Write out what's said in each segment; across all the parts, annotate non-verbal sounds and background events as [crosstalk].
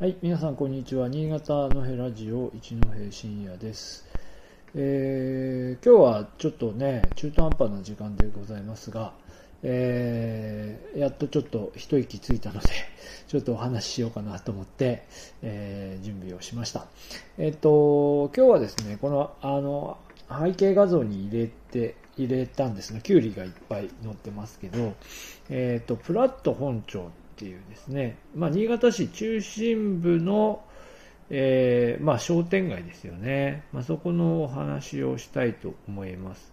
はい、皆さんこんにちは。新潟のへラジオ一戸深夜です。えー、今日はちょっとね、中途半端な時間でございますが、えー、やっとちょっと一息ついたので、[laughs] ちょっとお話ししようかなと思って、えー準備をしました。えっ、と、今日はですね、この、あの、背景画像に入れて、入れたんですが、キュウリがいっぱい載ってますけど、えっ、と、プラット本町っていうですね、まあ、新潟市中心部の、えーまあ、商店街ですよね。まあ、そこのお話をしたいと思います。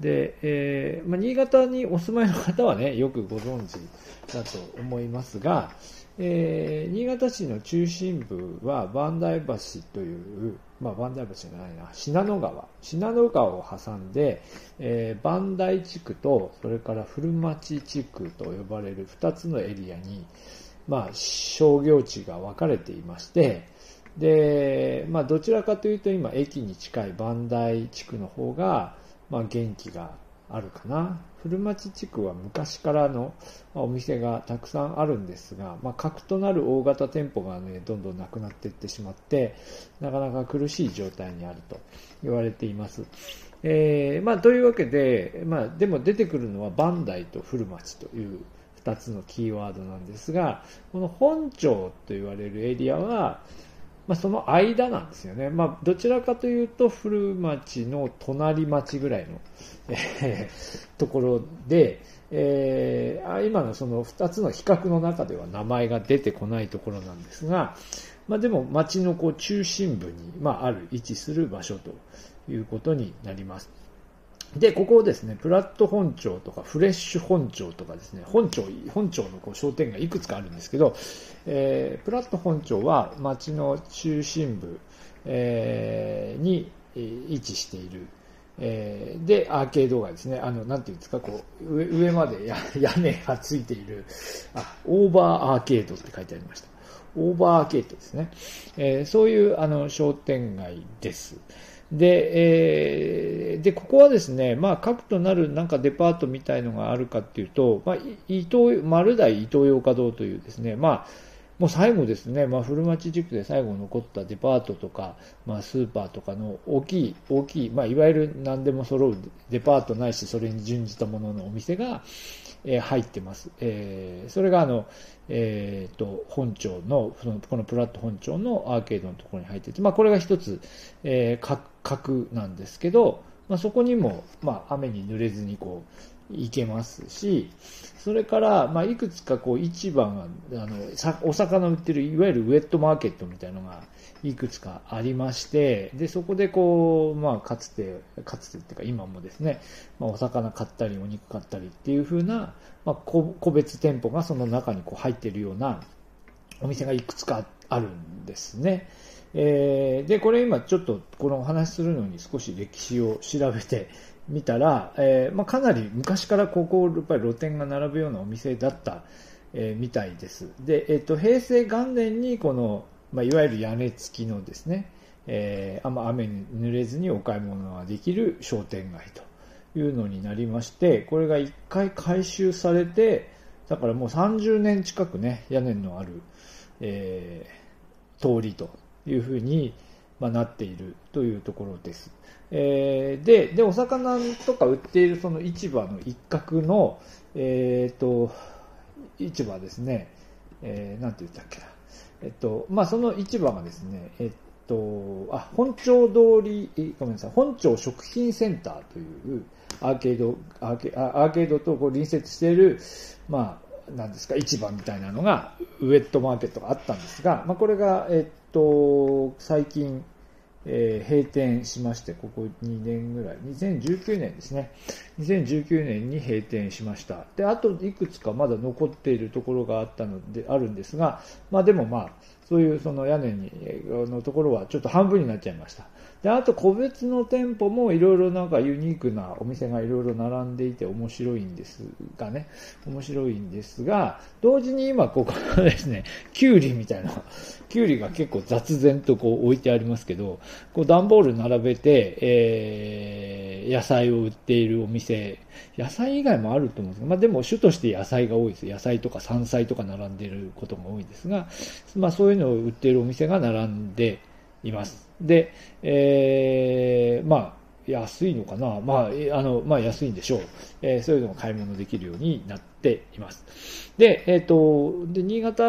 で、えーま、新潟にお住まいの方はね、よくご存知だと思いますが、えー新潟市の中心部は磐梯橋という、まあ、磐梯橋じゃないな、信濃川、信濃川を挟んで、えー磐梯地区と、それから古町地区と呼ばれる2つのエリアに、まあ、商業地が分かれていまして、で、まあ、どちらかというと今、駅に近い磐梯地区の方が、まあ、元気があるかな。古町地区は昔からのお店がたくさんあるんですが、まあ、核となる大型店舗がね、どんどんなくなっていってしまって、なかなか苦しい状態にあると言われています。えーまあ、というわけで、まあ、でも出てくるのはバンダイと古町という2つのキーワードなんですが、この本町と言われるエリアは、まあ、その間なんですよね。まあ、どちらかというと古町の隣町ぐらいの、ところで、えー今のその2つの比較の中では名前が出てこないところなんですが、まあ、でも町のこう中心部に、まあ、ある位置する場所ということになります。で、ここをですね、プラット本町とかフレッシュ本町とかですね、本町、本町のこう商店がいくつかあるんですけど、えープラット本町は町の中心部、えーに位置している、えーで、アーケードがですね、あの、なんていうんですか、こう、上上までや [laughs] 屋根がついている、あ、オーバーアーケードって書いてありました。オーバーアーケードですね。えーそういうあの商店街です。で、えーで、ここはですね、まあ、核となるなんかデパートみたいのがあるかっていうと、まあ、イトー、丸大イトーヨーカドーというですね、まあ、もう最後ですね、まあ、古町地区で最後残ったデパートとか、まあ、スーパーとかの大きい、大きい、まあ、いわゆる何でも揃うデパートないし、それに準じたもののお店が、えー入ってます。えーそれがあの、えーと、本町の、そのこのプラット本町のアーケードのところに入ってて、まあ、これが一つ、えー、角なんですけど、まあ、そこにも、まあ、雨に濡れずにこう、行けますし、それから、まあ、いくつかこう市場が、あの、さお魚売ってる、いわゆるウェットマーケットみたいなのがいくつかありまして、で、そこでこう、まあ、かつて、かつてっていうか今もですね、まあ、お魚買ったり、お肉買ったりっていう風な、まあ、個別店舗がその中にこう入ってるようなお店がいくつかあるんですね。えーで、これ今ちょっとこのお話しするのに少し歴史を調べてみたら、えーまあ、かなり昔からここ、やっぱり露店が並ぶようなお店だった、えーみたいです。で、えっ、と、平成元年にこの、まあ、いわゆる屋根付きのですね、えーあんま雨に濡れずにお買い物ができる商店街というのになりまして、これが一回改修されて、だからもう30年近くね、屋根のある、えー通りというふうに、まあ、なっているというところです。えーで、で、お魚とか売っているその市場の一角の、えっ、と、市場ですね、えーなんて言ったっけな。えっと、まあ、その市場がですね、えっと、あ、本町通り、ごめんなさい、本町食品センターというアーケード、アーケアーケードとこう隣接している、まあ、なんですか、市場みたいなのが、ウェットマーケットがあったんですが、まあ、これが、えっと、最近、えー閉店しまして、ここ2年ぐらい、2019年ですね。2019年に閉店しました。で、あといくつかまだ残っているところがあったので、あるんですが、まあでもまあ、そういうその屋根に、のところはちょっと半分になっちゃいました。で、あと個別の店舗もいろいろなんかユニークなお店がいろいろ並んでいて面白いんですがね、面白いんですが、同時に今ここはですね、キュウリみたいな、きゅうりが結構雑然とこう置いてありますけど、こう段ボール並べて、えー、野菜を売っているお店、野菜以外もあると思うんですが、まあでも主として野菜が多いです。野菜とか山菜とか並んでいることが多いんですが、まあそういうのを売っているお店が並んでいます。で、えー、まあ、安いのかなまあ、あの、まあ安いんでしょう。えー、そういうのが買い物できるようになってています。で、えっ、ー、と、で、新潟、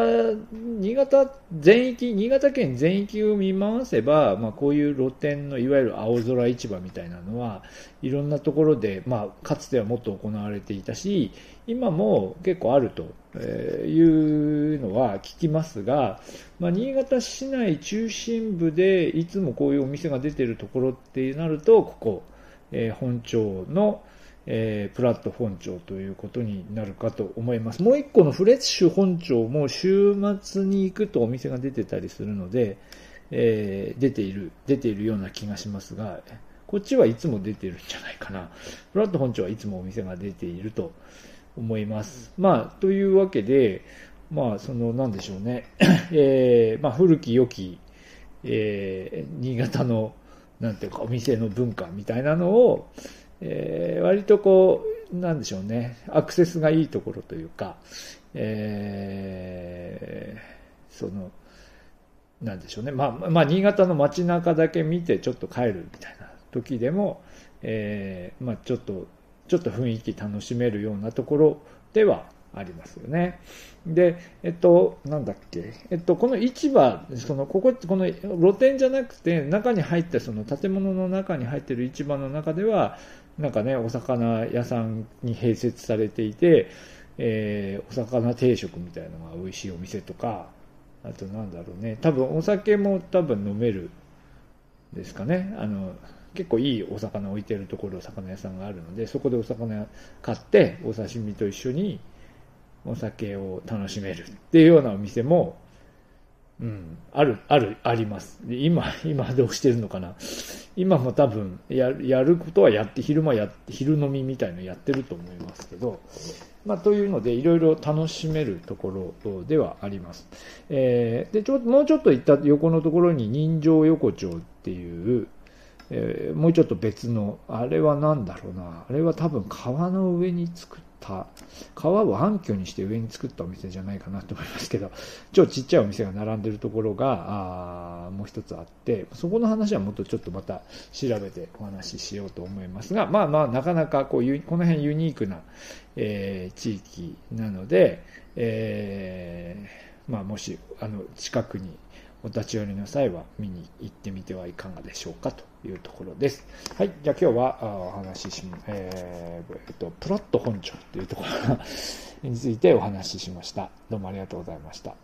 新潟全域、新潟県全域を見回せば、まあこういう露店のいわゆる青空市場みたいなのは、いろんなところで、まあかつてはもっと行われていたし、今も結構あるというのは聞きますが、まあ、新潟市内中心部でいつもこういうお店が出てるところってなると、ここ、えー、本町の、えー、プラット本町ということになるかと思います。もう一個のフレッシュ本町も週末に行くとお店が出てたりするので、えー、出ている、出ているような気がしますが、こっちはいつも出てるんじゃないかな。プラット本町はいつもお店が出ていると思います。まあ、というわけで、まあ、その、なんでしょうね。[coughs] えー、まあ、古き良き、えー、新潟の、なんていうか、お店の文化みたいなのを、えー、割とこう、なんでしょうね。アクセスがいいところというか、えー、その、なんでしょうね。まあ、まあ、新潟の街中だけ見てちょっと帰るみたいな時でも、えー、まあ、ちょっとちょっと雰囲気楽しめるようなところではありますよね。で、えっと、なんだっけ、えっと、この市場、その、ここ、この露店じゃなくて、中に入ったその建物の中に入ってる市場の中では、なんかね、お魚屋さんに併設されていて、えー、お魚定食みたいなのが美味しいお店とか、あとなんだろうね、多分お酒も多分飲めるですかね。あの、結構いいお魚置いてるところ、魚屋さんがあるので、そこでお魚買って、お刺身と一緒にお酒を楽しめるっていうようなお店も、うん、ある、ある、あります。今、今どうしてるのかな。今も多分や、やることはやって、昼間やって、昼飲みみたいのやってると思いますけど、まあ、というので、いろいろ楽しめるところではあります。えー、で、ちょ、もうちょっと行った横のところに人情横丁っていう、えー、もうちょっと別の、あれは何だろうな。あれは多分川の上に作った、川を暗渠にして上に作ったお店じゃないかなと思いますけど、超ちっちゃいお店が並んでるところが、あもう一つあって、そこの話はもっとちょっとまた調べてお話ししようと思いますが、まあまあなかなかこう、この辺ユニークな、えー、地域なので、えー、まあもし、あの、近くにお立ち寄りの際は見に行ってみてはいかがでしょうかというところです。はい。じゃあ今日はお話しし、えー、えっと、プラット本庁というところ [laughs] についてお話ししました。どうもありがとうございました。